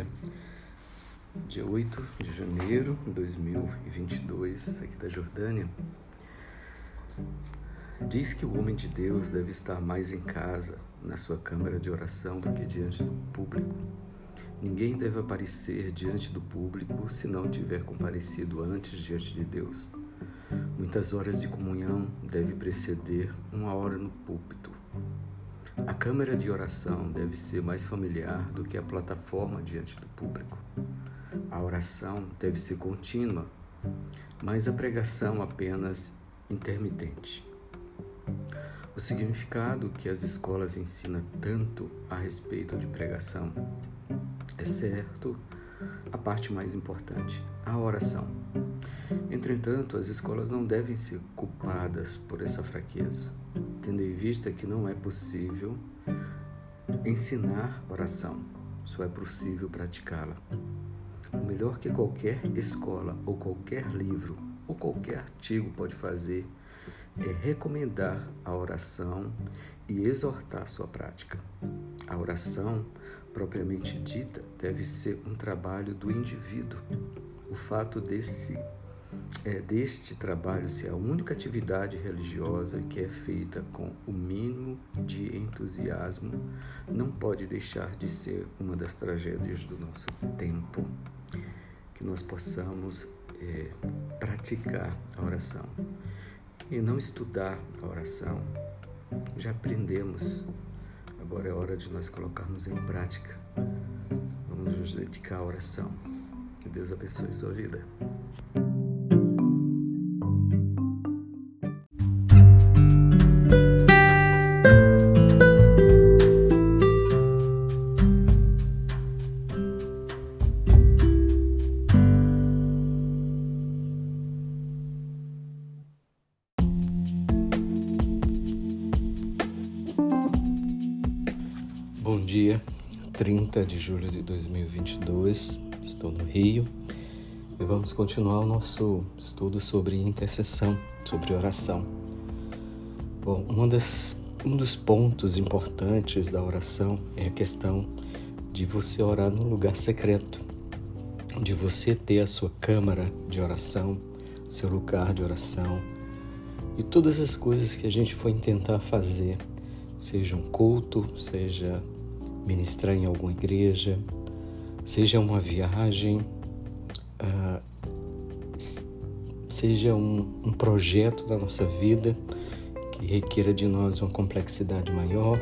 dia. Dia 8 de janeiro de 2022, aqui da Jordânia. Diz que o homem de Deus deve estar mais em casa, na sua câmara de oração, do que diante do público. Ninguém deve aparecer diante do público se não tiver comparecido antes diante de Deus. Muitas horas de comunhão deve preceder uma hora no púlpito. A câmara de oração deve ser mais familiar do que a plataforma diante do público. A oração deve ser contínua, mas a pregação apenas intermitente. O significado que as escolas ensinam tanto a respeito de pregação é certo a parte mais importante, a oração. Entretanto, as escolas não devem ser culpadas por essa fraqueza, tendo em vista que não é possível ensinar oração, só é possível praticá-la. O melhor que qualquer escola ou qualquer livro ou qualquer artigo pode fazer é recomendar a oração e exortar sua prática. A oração, propriamente dita, deve ser um trabalho do indivíduo. O fato desse é, deste trabalho ser a única atividade religiosa que é feita com o mínimo de entusiasmo não pode deixar de ser uma das tragédias do nosso tempo. Que nós possamos é, praticar a oração e não estudar a oração. Já aprendemos, agora é hora de nós colocarmos em prática. Vamos nos dedicar à oração. Que Deus abençoe sua vida. Bom dia, 30 de julho de 2022, estou no Rio e vamos continuar o nosso estudo sobre intercessão, sobre oração. Bom, uma das, um dos pontos importantes da oração é a questão de você orar num lugar secreto, de você ter a sua câmara de oração, seu lugar de oração e todas as coisas que a gente foi tentar fazer seja um culto, seja ministrar em alguma igreja, seja uma viagem, uh, seja um, um projeto da nossa vida que requeira de nós uma complexidade maior,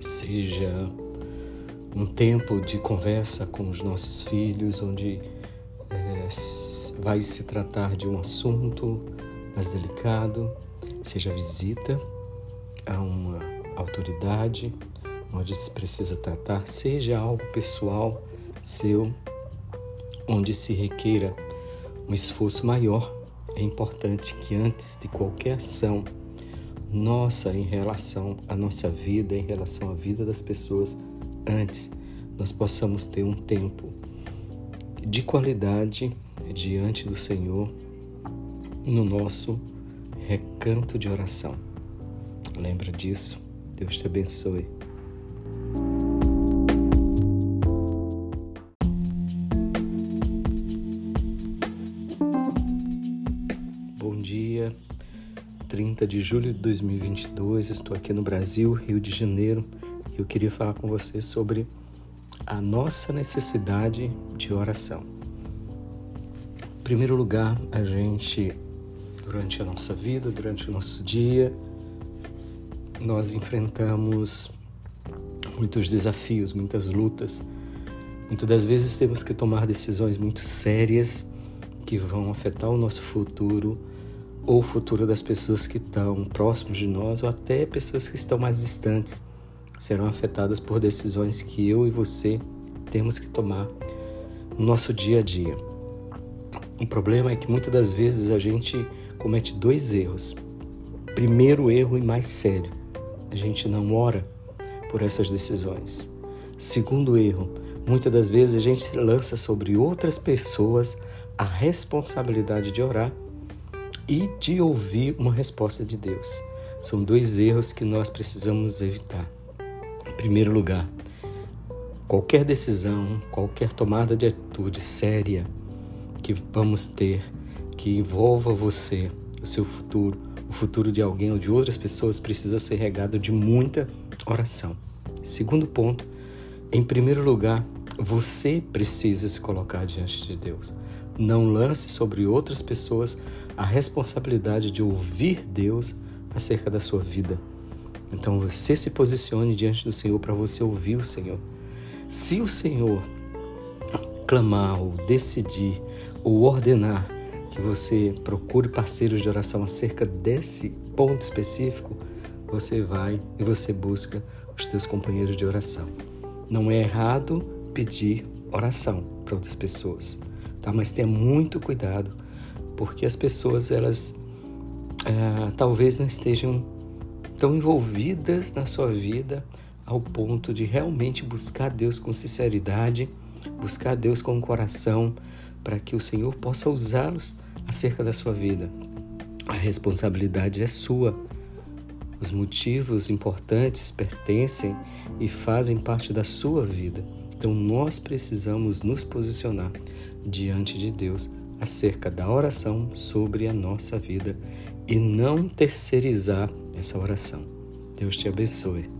seja um tempo de conversa com os nossos filhos, onde é, vai se tratar de um assunto mais delicado, seja visita a uma autoridade, onde se precisa tratar, seja algo pessoal seu, onde se requeira um esforço maior, é importante que antes de qualquer ação nossa em relação à nossa vida, em relação à vida das pessoas, antes nós possamos ter um tempo de qualidade diante do Senhor no nosso recanto de oração. Lembra disso? Deus te abençoe. Bom dia, 30 de julho de 2022. Estou aqui no Brasil, Rio de Janeiro, e eu queria falar com você sobre a nossa necessidade de oração. Em primeiro lugar, a gente, durante a nossa vida, durante o nosso dia, nós enfrentamos muitos desafios, muitas lutas. Muitas das vezes temos que tomar decisões muito sérias que vão afetar o nosso futuro ou o futuro das pessoas que estão próximos de nós ou até pessoas que estão mais distantes serão afetadas por decisões que eu e você temos que tomar no nosso dia a dia. O problema é que muitas das vezes a gente comete dois erros. Primeiro erro e mais sério a gente não ora por essas decisões. Segundo erro, muitas das vezes a gente lança sobre outras pessoas a responsabilidade de orar e de ouvir uma resposta de Deus. São dois erros que nós precisamos evitar. Em primeiro lugar, qualquer decisão, qualquer tomada de atitude séria que vamos ter que envolva você, o seu futuro, futuro de alguém ou de outras pessoas precisa ser regado de muita oração. Segundo ponto, em primeiro lugar, você precisa se colocar diante de Deus. Não lance sobre outras pessoas a responsabilidade de ouvir Deus acerca da sua vida. Então você se posicione diante do Senhor para você ouvir o Senhor. Se o Senhor clamar ou decidir ou ordenar que você procure parceiros de oração acerca desse ponto específico, você vai e você busca os teus companheiros de oração. Não é errado pedir oração para outras pessoas, tá? Mas tenha muito cuidado, porque as pessoas elas é, talvez não estejam tão envolvidas na sua vida ao ponto de realmente buscar Deus com sinceridade, buscar Deus com o coração, para que o Senhor possa usá-los acerca da sua vida. A responsabilidade é sua. Os motivos importantes pertencem e fazem parte da sua vida. Então nós precisamos nos posicionar diante de Deus acerca da oração sobre a nossa vida e não terceirizar essa oração. Deus te abençoe.